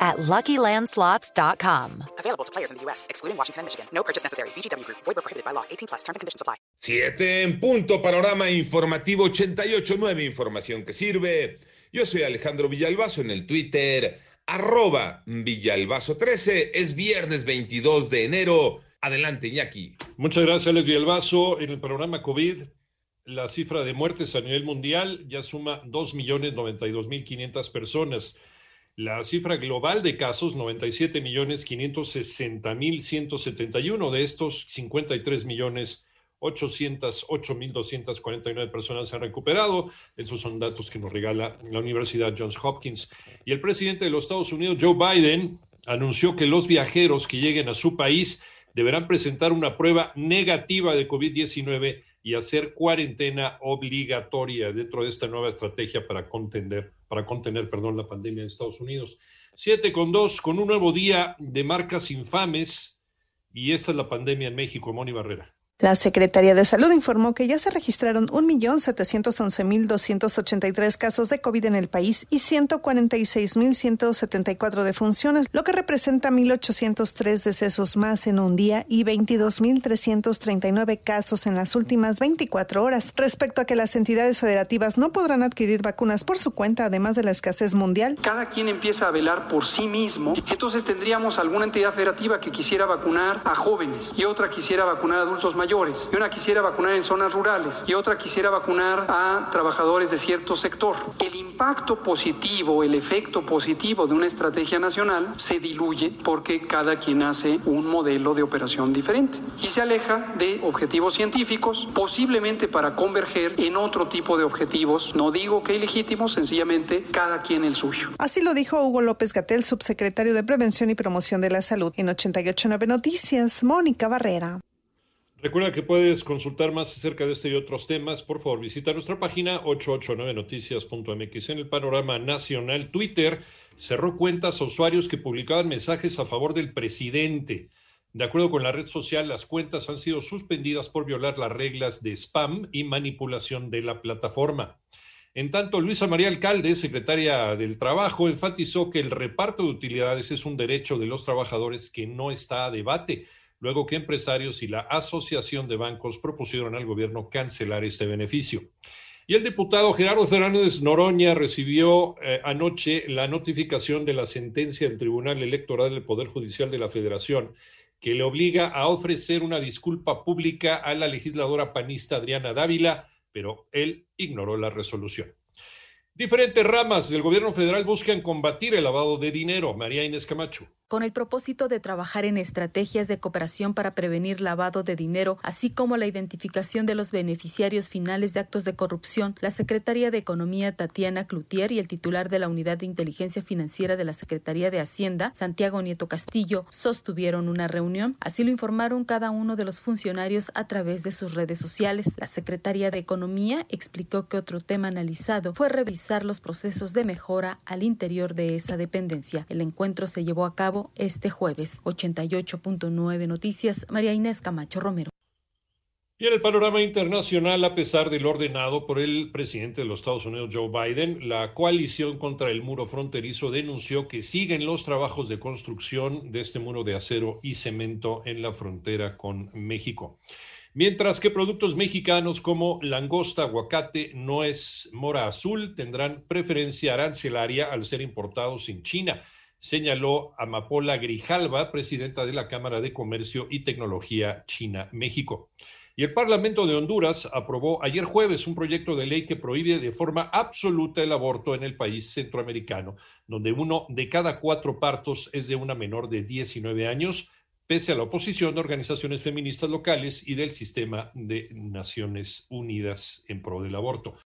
at LuckyLandSlots.com. Available to players in the U.S., excluding Washington and Michigan. No purchase necessary. VGW Group. Void where prohibited by law. 18 plus. Terms and conditions apply. Siete en punto. Panorama informativo 88.9. Información que sirve. Yo soy Alejandro Villalbazo en el Twitter. Arroba Villalbazo13. Es viernes 22 de enero. Adelante, Iñaki. Muchas gracias, Alex Villalbazo. En el panorama COVID, la cifra de muertes a nivel mundial ya suma 2.092.500 personas. La cifra global de casos, 97 millones 560 mil 171. De estos, 53 millones 808 mil 249 personas se han recuperado. Esos son datos que nos regala la Universidad Johns Hopkins. Y el presidente de los Estados Unidos, Joe Biden, anunció que los viajeros que lleguen a su país deberán presentar una prueba negativa de COVID-19 y hacer cuarentena obligatoria dentro de esta nueva estrategia para contender, para contener, perdón, la pandemia en Estados Unidos. Siete con dos, con un nuevo día de marcas infames y esta es la pandemia en México, Moni Barrera. La Secretaría de Salud informó que ya se registraron 1.711.283 casos de COVID en el país y 146.174 defunciones, lo que representa 1.803 decesos más en un día y 22.339 casos en las últimas 24 horas. Respecto a que las entidades federativas no podrán adquirir vacunas por su cuenta, además de la escasez mundial. Cada quien empieza a velar por sí mismo. Entonces tendríamos alguna entidad federativa que quisiera vacunar a jóvenes y otra quisiera vacunar a adultos mayores y una quisiera vacunar en zonas rurales y otra quisiera vacunar a trabajadores de cierto sector. El impacto positivo, el efecto positivo de una estrategia nacional se diluye porque cada quien hace un modelo de operación diferente y se aleja de objetivos científicos, posiblemente para converger en otro tipo de objetivos, no digo que ilegítimos, sencillamente cada quien el suyo. Así lo dijo Hugo López Gatel, subsecretario de Prevención y Promoción de la Salud. En 889 Noticias, Mónica Barrera. Recuerda que puedes consultar más acerca de este y otros temas. Por favor, visita nuestra página 889noticias.mx. En el panorama nacional, Twitter cerró cuentas a usuarios que publicaban mensajes a favor del presidente. De acuerdo con la red social, las cuentas han sido suspendidas por violar las reglas de spam y manipulación de la plataforma. En tanto, Luisa María Alcalde, secretaria del Trabajo, enfatizó que el reparto de utilidades es un derecho de los trabajadores que no está a debate luego que empresarios y la Asociación de Bancos propusieron al gobierno cancelar este beneficio. Y el diputado Gerardo Fernández Noroña recibió eh, anoche la notificación de la sentencia del Tribunal Electoral del Poder Judicial de la Federación que le obliga a ofrecer una disculpa pública a la legisladora panista Adriana Dávila, pero él ignoró la resolución. Diferentes ramas del gobierno federal buscan combatir el lavado de dinero. María Inés Camacho con el propósito de trabajar en estrategias de cooperación para prevenir lavado de dinero, así como la identificación de los beneficiarios finales de actos de corrupción, la Secretaría de Economía Tatiana Cloutier y el titular de la Unidad de Inteligencia Financiera de la Secretaría de Hacienda, Santiago Nieto Castillo, sostuvieron una reunión. Así lo informaron cada uno de los funcionarios a través de sus redes sociales. La Secretaría de Economía explicó que otro tema analizado fue revisar los procesos de mejora al interior de esa dependencia. El encuentro se llevó a cabo este jueves. 88.9 Noticias, María Inés Camacho Romero. Y en el panorama internacional, a pesar del ordenado por el presidente de los Estados Unidos, Joe Biden, la coalición contra el muro fronterizo denunció que siguen los trabajos de construcción de este muro de acero y cemento en la frontera con México. Mientras que productos mexicanos como langosta, aguacate, nuez, mora azul tendrán preferencia arancelaria al ser importados en China señaló Amapola Grijalva, presidenta de la Cámara de Comercio y Tecnología China-México. Y el Parlamento de Honduras aprobó ayer jueves un proyecto de ley que prohíbe de forma absoluta el aborto en el país centroamericano, donde uno de cada cuatro partos es de una menor de 19 años, pese a la oposición de organizaciones feministas locales y del sistema de Naciones Unidas en pro del aborto.